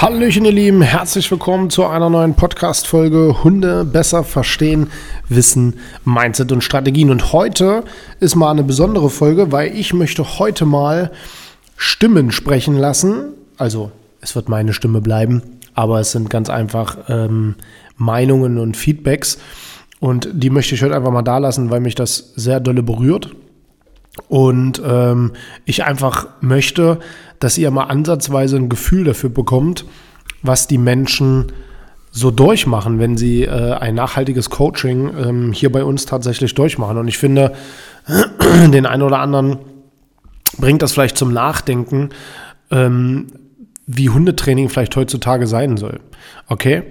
Hallöchen ihr Lieben, herzlich willkommen zu einer neuen Podcast-Folge Hunde besser verstehen, Wissen, Mindset und Strategien. Und heute ist mal eine besondere Folge, weil ich möchte heute mal Stimmen sprechen lassen. Also es wird meine Stimme bleiben, aber es sind ganz einfach ähm, Meinungen und Feedbacks. Und die möchte ich heute einfach mal da lassen, weil mich das sehr dolle berührt. Und ähm, ich einfach möchte, dass ihr mal ansatzweise ein Gefühl dafür bekommt, was die Menschen so durchmachen, wenn sie äh, ein nachhaltiges Coaching ähm, hier bei uns tatsächlich durchmachen. Und ich finde, den einen oder anderen bringt das vielleicht zum Nachdenken, ähm, wie Hundetraining vielleicht heutzutage sein soll. Okay?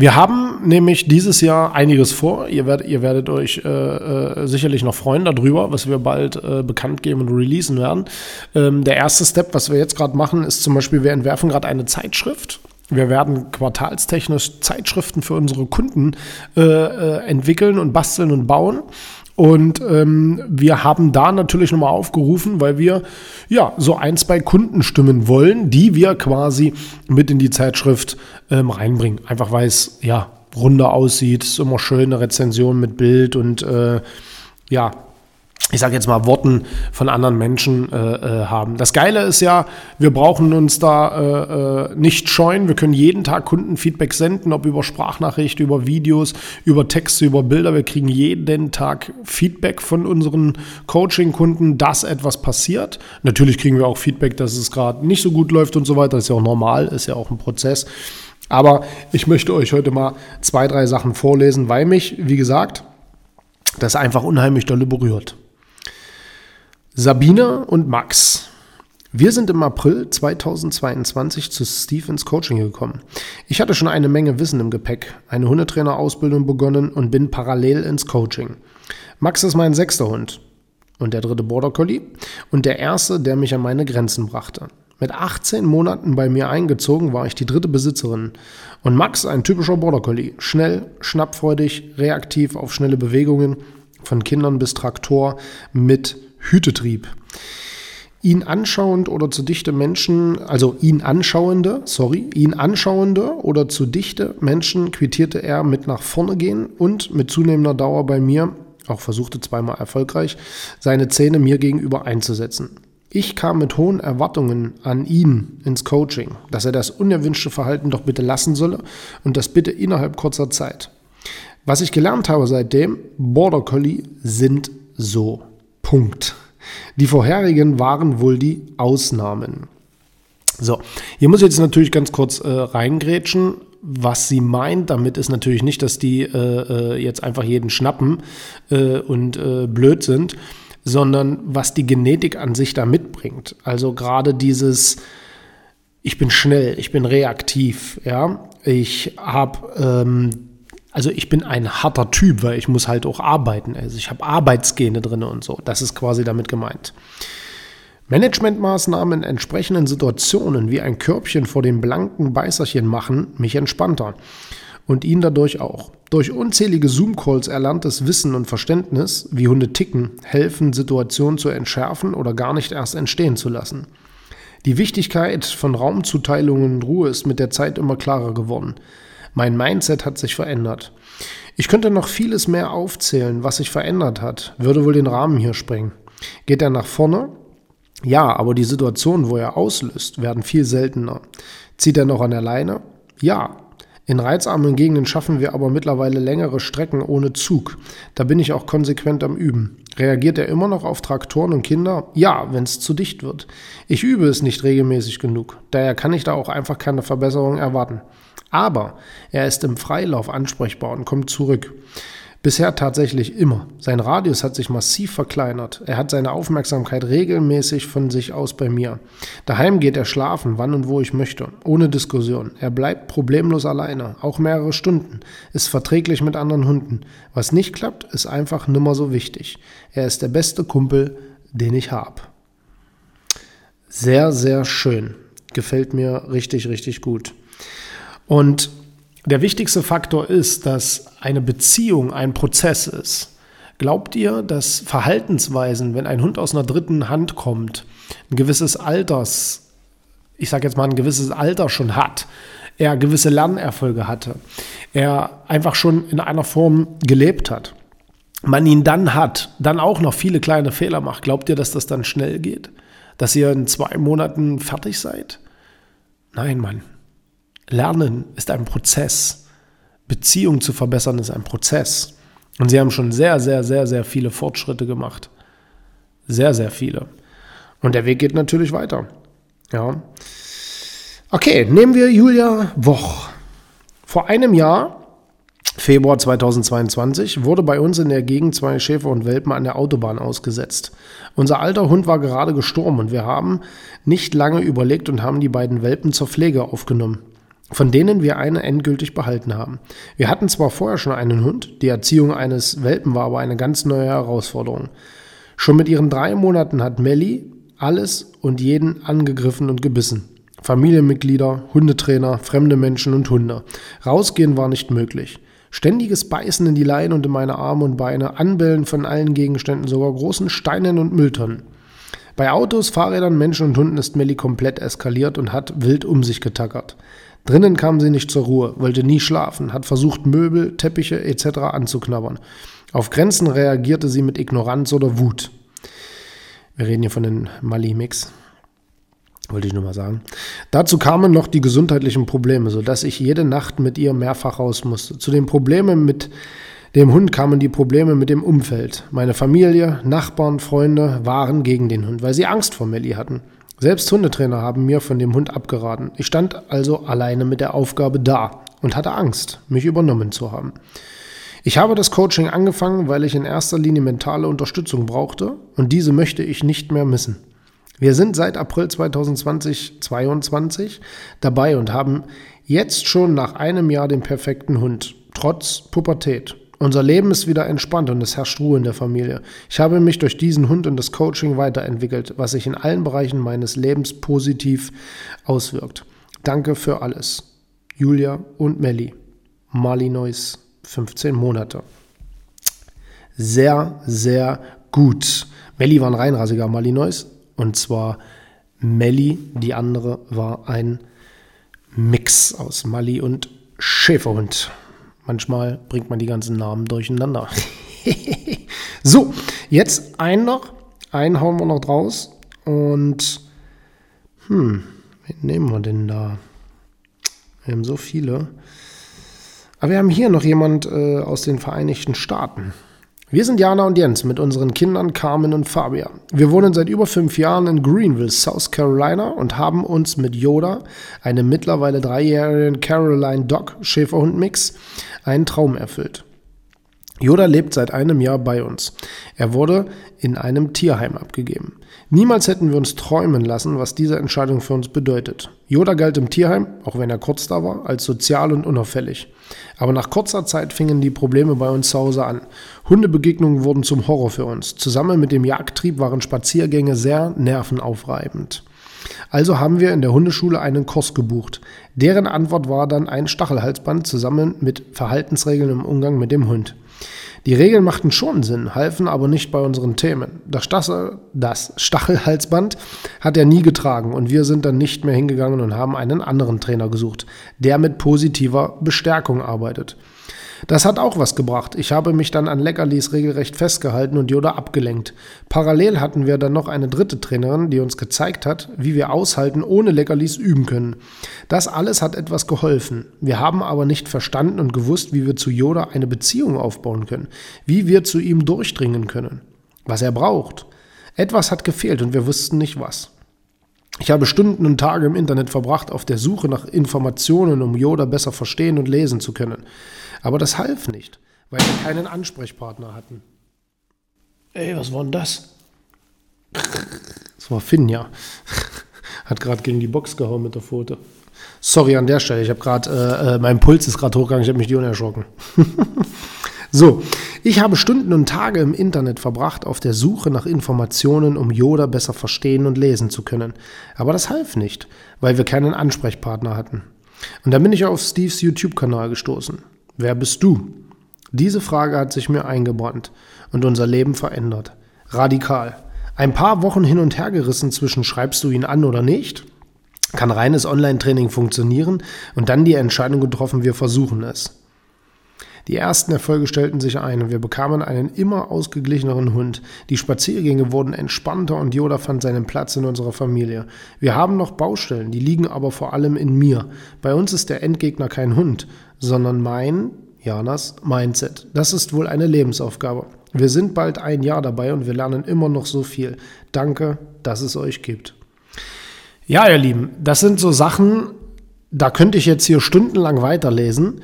Wir haben nämlich dieses Jahr einiges vor. Ihr werdet, ihr werdet euch äh, äh, sicherlich noch freuen darüber, was wir bald äh, bekannt geben und releasen werden. Ähm, der erste Step, was wir jetzt gerade machen, ist zum Beispiel, wir entwerfen gerade eine Zeitschrift. Wir werden quartalstechnisch Zeitschriften für unsere Kunden äh, äh entwickeln und basteln und bauen. Und ähm, wir haben da natürlich nochmal aufgerufen, weil wir ja so ein, zwei Kunden stimmen wollen, die wir quasi mit in die Zeitschrift ähm, reinbringen. Einfach weil es ja runder aussieht, ist immer schön, eine Rezension mit Bild und äh, ja, ich sage jetzt mal, Worten von anderen Menschen äh, äh, haben. Das Geile ist ja, wir brauchen uns da äh, äh, nicht scheuen. Wir können jeden Tag Kundenfeedback senden, ob über Sprachnachricht, über Videos, über Texte, über Bilder. Wir kriegen jeden Tag Feedback von unseren Coaching-Kunden, dass etwas passiert. Natürlich kriegen wir auch Feedback, dass es gerade nicht so gut läuft und so weiter. Das ist ja auch normal, ist ja auch ein Prozess. Aber ich möchte euch heute mal zwei, drei Sachen vorlesen, weil mich, wie gesagt, das einfach unheimlich dolle berührt. Sabine und Max. Wir sind im April 2022 zu Stephens Coaching gekommen. Ich hatte schon eine Menge Wissen im Gepäck, eine Hundetrainerausbildung begonnen und bin parallel ins Coaching. Max ist mein sechster Hund und der dritte Border Collie und der erste, der mich an meine Grenzen brachte. Mit 18 Monaten bei mir eingezogen war ich die dritte Besitzerin. Und Max, ein typischer Border Collie. Schnell, schnappfreudig, reaktiv auf schnelle Bewegungen, von Kindern bis Traktor, mit Hütetrieb. Ihn anschauend oder zu dichte Menschen, also ihn anschauende, sorry, ihn anschauende oder zu dichte Menschen quittierte er mit nach vorne gehen und mit zunehmender Dauer bei mir, auch versuchte zweimal erfolgreich, seine Zähne mir gegenüber einzusetzen. Ich kam mit hohen Erwartungen an ihn ins Coaching, dass er das unerwünschte Verhalten doch bitte lassen solle und das bitte innerhalb kurzer Zeit. Was ich gelernt habe seitdem, Border Collie sind so. Punkt. Die vorherigen waren wohl die Ausnahmen. So, hier muss ich jetzt natürlich ganz kurz äh, reingrätschen. Was sie meint damit ist natürlich nicht, dass die äh, äh, jetzt einfach jeden schnappen äh, und äh, blöd sind, sondern was die Genetik an sich da mitbringt. Also gerade dieses, ich bin schnell, ich bin reaktiv, ja, ich habe ähm, also ich bin ein harter Typ, weil ich muss halt auch arbeiten. Also ich habe Arbeitsgene drin und so. Das ist quasi damit gemeint. Managementmaßnahmen in entsprechenden Situationen wie ein Körbchen vor dem blanken Beißerchen machen mich entspannter. Und ihn dadurch auch. Durch unzählige Zoom-Calls erlerntes Wissen und Verständnis, wie Hunde ticken, helfen, Situationen zu entschärfen oder gar nicht erst entstehen zu lassen. Die Wichtigkeit von Raumzuteilungen und Ruhe ist mit der Zeit immer klarer geworden. Mein Mindset hat sich verändert. Ich könnte noch vieles mehr aufzählen, was sich verändert hat, würde wohl den Rahmen hier sprengen. Geht er nach vorne? Ja, aber die Situationen, wo er auslöst, werden viel seltener. Zieht er noch an der Leine? Ja. In reizarmen Gegenden schaffen wir aber mittlerweile längere Strecken ohne Zug. Da bin ich auch konsequent am Üben. Reagiert er immer noch auf Traktoren und Kinder? Ja, wenn es zu dicht wird. Ich übe es nicht regelmäßig genug. Daher kann ich da auch einfach keine Verbesserung erwarten. Aber er ist im Freilauf ansprechbar und kommt zurück. Bisher tatsächlich immer. Sein Radius hat sich massiv verkleinert. Er hat seine Aufmerksamkeit regelmäßig von sich aus bei mir. Daheim geht er schlafen, wann und wo ich möchte, ohne Diskussion. Er bleibt problemlos alleine, auch mehrere Stunden, ist verträglich mit anderen Hunden. Was nicht klappt, ist einfach nimmer so wichtig. Er ist der beste Kumpel, den ich habe. Sehr, sehr schön. Gefällt mir richtig, richtig gut. Und der wichtigste Faktor ist, dass eine Beziehung ein Prozess ist. Glaubt ihr, dass Verhaltensweisen, wenn ein Hund aus einer dritten Hand kommt, ein gewisses Alters, ich sage jetzt mal ein gewisses Alter schon hat, er gewisse Lernerfolge hatte, er einfach schon in einer Form gelebt hat, man ihn dann hat, dann auch noch viele kleine Fehler macht, glaubt ihr, dass das dann schnell geht? Dass ihr in zwei Monaten fertig seid? Nein, Mann. Lernen ist ein Prozess. Beziehung zu verbessern ist ein Prozess. Und sie haben schon sehr, sehr, sehr, sehr viele Fortschritte gemacht. Sehr, sehr viele. Und der Weg geht natürlich weiter. Ja. Okay, nehmen wir Julia Woch. Vor einem Jahr Februar 2022 wurde bei uns in der Gegend zwei Schäfer und Welpen an der Autobahn ausgesetzt. Unser alter Hund war gerade gestorben und wir haben nicht lange überlegt und haben die beiden Welpen zur Pflege aufgenommen von denen wir eine endgültig behalten haben. Wir hatten zwar vorher schon einen Hund, die Erziehung eines Welpen war aber eine ganz neue Herausforderung. Schon mit ihren drei Monaten hat Melly alles und jeden angegriffen und gebissen. Familienmitglieder, Hundetrainer, fremde Menschen und Hunde. Rausgehen war nicht möglich. Ständiges Beißen in die Leine und in meine Arme und Beine, Anbellen von allen Gegenständen, sogar großen Steinen und Mülltonnen. Bei Autos, Fahrrädern, Menschen und Hunden ist Melly komplett eskaliert und hat wild um sich getackert. Drinnen kam sie nicht zur Ruhe, wollte nie schlafen, hat versucht, Möbel, Teppiche etc. anzuknabbern. Auf Grenzen reagierte sie mit Ignoranz oder Wut. Wir reden hier von den Mali-Mix. Wollte ich nur mal sagen. Dazu kamen noch die gesundheitlichen Probleme, sodass ich jede Nacht mit ihr mehrfach raus musste. Zu den Problemen mit dem Hund kamen die Probleme mit dem Umfeld. Meine Familie, Nachbarn, Freunde waren gegen den Hund, weil sie Angst vor Melly hatten. Selbst Hundetrainer haben mir von dem Hund abgeraten. Ich stand also alleine mit der Aufgabe da und hatte Angst, mich übernommen zu haben. Ich habe das Coaching angefangen, weil ich in erster Linie mentale Unterstützung brauchte und diese möchte ich nicht mehr missen. Wir sind seit April 2020 22 dabei und haben jetzt schon nach einem Jahr den perfekten Hund, trotz Pubertät. Unser Leben ist wieder entspannt und es herrscht Ruhe in der Familie. Ich habe mich durch diesen Hund und das Coaching weiterentwickelt, was sich in allen Bereichen meines Lebens positiv auswirkt. Danke für alles. Julia und Melli. Malinois, 15 Monate. Sehr, sehr gut. Melli war ein reinrassiger Malinois und zwar Melli, die andere war ein Mix aus Mali und Schäferhund. Manchmal bringt man die ganzen Namen durcheinander. so, jetzt einen noch. Einen hauen wir noch draus. Und, hm, wen nehmen wir denn da? Wir haben so viele. Aber wir haben hier noch jemand äh, aus den Vereinigten Staaten. Wir sind Jana und Jens mit unseren Kindern Carmen und Fabia. Wir wohnen seit über fünf Jahren in Greenville, South Carolina und haben uns mit Yoda, einem mittlerweile dreijährigen Caroline Dog Schäferhund Mix, einen Traum erfüllt. Yoda lebt seit einem Jahr bei uns. Er wurde in einem Tierheim abgegeben. Niemals hätten wir uns träumen lassen, was diese Entscheidung für uns bedeutet. Yoda galt im Tierheim, auch wenn er kurz da war, als sozial und unauffällig. Aber nach kurzer Zeit fingen die Probleme bei uns zu Hause an. Hundebegegnungen wurden zum Horror für uns. Zusammen mit dem Jagdtrieb waren Spaziergänge sehr nervenaufreibend. Also haben wir in der Hundeschule einen Kurs gebucht. Deren Antwort war dann ein Stachelhalsband zusammen mit Verhaltensregeln im Umgang mit dem Hund. Die Regeln machten schon Sinn, halfen aber nicht bei unseren Themen. Das, Stassel, das Stachelhalsband hat er nie getragen und wir sind dann nicht mehr hingegangen und haben einen anderen Trainer gesucht, der mit positiver Bestärkung arbeitet. Das hat auch was gebracht. Ich habe mich dann an Leckerlis regelrecht festgehalten und Yoda abgelenkt. Parallel hatten wir dann noch eine dritte Trainerin, die uns gezeigt hat, wie wir aushalten ohne Leckerlis üben können. Das alles hat etwas geholfen. Wir haben aber nicht verstanden und gewusst, wie wir zu Yoda eine Beziehung aufbauen können, wie wir zu ihm durchdringen können, was er braucht. Etwas hat gefehlt und wir wussten nicht was. Ich habe Stunden und Tage im Internet verbracht auf der Suche nach Informationen, um Yoda besser verstehen und lesen zu können. Aber das half nicht, weil wir keinen Ansprechpartner hatten. Ey, was war denn das? Das war Finn, ja. Hat gerade gegen die Box gehauen mit der Pfote. Sorry an der Stelle, ich habe gerade, äh, äh, mein Puls ist gerade hochgegangen, ich habe mich die unerschrocken. so, ich habe Stunden und Tage im Internet verbracht auf der Suche nach Informationen, um Yoda besser verstehen und lesen zu können. Aber das half nicht, weil wir keinen Ansprechpartner hatten. Und dann bin ich auf Steves YouTube-Kanal gestoßen. Wer bist du? Diese Frage hat sich mir eingebrannt und unser Leben verändert. Radikal. Ein paar Wochen hin und her gerissen zwischen schreibst du ihn an oder nicht? Kann reines Online-Training funktionieren? Und dann die Entscheidung getroffen, wir versuchen es. Die ersten Erfolge stellten sich ein und wir bekamen einen immer ausgeglicheneren Hund. Die Spaziergänge wurden entspannter und Yoda fand seinen Platz in unserer Familie. Wir haben noch Baustellen, die liegen aber vor allem in mir. Bei uns ist der Endgegner kein Hund, sondern mein, Janas, Mindset. Das ist wohl eine Lebensaufgabe. Wir sind bald ein Jahr dabei und wir lernen immer noch so viel. Danke, dass es euch gibt. Ja, ihr Lieben, das sind so Sachen, da könnte ich jetzt hier stundenlang weiterlesen,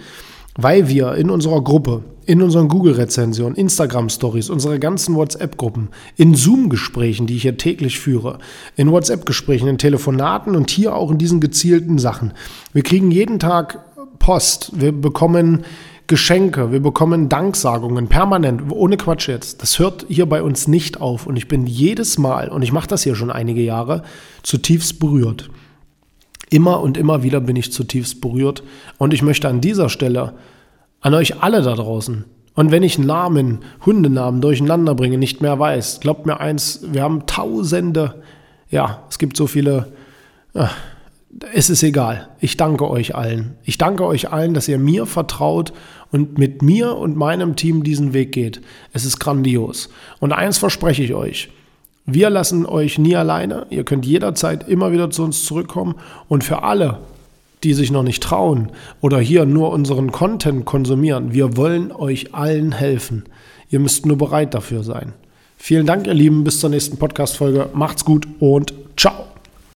weil wir in unserer Gruppe, in unseren Google-Rezensionen, Instagram-Stories, unsere ganzen WhatsApp-Gruppen, in Zoom-Gesprächen, die ich hier täglich führe, in WhatsApp-Gesprächen, in Telefonaten und hier auch in diesen gezielten Sachen. Wir kriegen jeden Tag Post, wir bekommen Geschenke, wir bekommen Danksagungen permanent, ohne Quatsch jetzt. Das hört hier bei uns nicht auf und ich bin jedes Mal, und ich mache das hier schon einige Jahre, zutiefst berührt. Immer und immer wieder bin ich zutiefst berührt und ich möchte an dieser Stelle an euch alle da draußen und wenn ich Namen, Hundenamen durcheinander bringe, nicht mehr weiß, glaubt mir eins, wir haben tausende, ja, es gibt so viele, äh, es ist egal. Ich danke euch allen. Ich danke euch allen, dass ihr mir vertraut und mit mir und meinem Team diesen Weg geht. Es ist grandios. Und eins verspreche ich euch. Wir lassen euch nie alleine. Ihr könnt jederzeit immer wieder zu uns zurückkommen. Und für alle, die sich noch nicht trauen oder hier nur unseren Content konsumieren, wir wollen euch allen helfen. Ihr müsst nur bereit dafür sein. Vielen Dank, ihr Lieben. Bis zur nächsten Podcast-Folge. Macht's gut und ciao.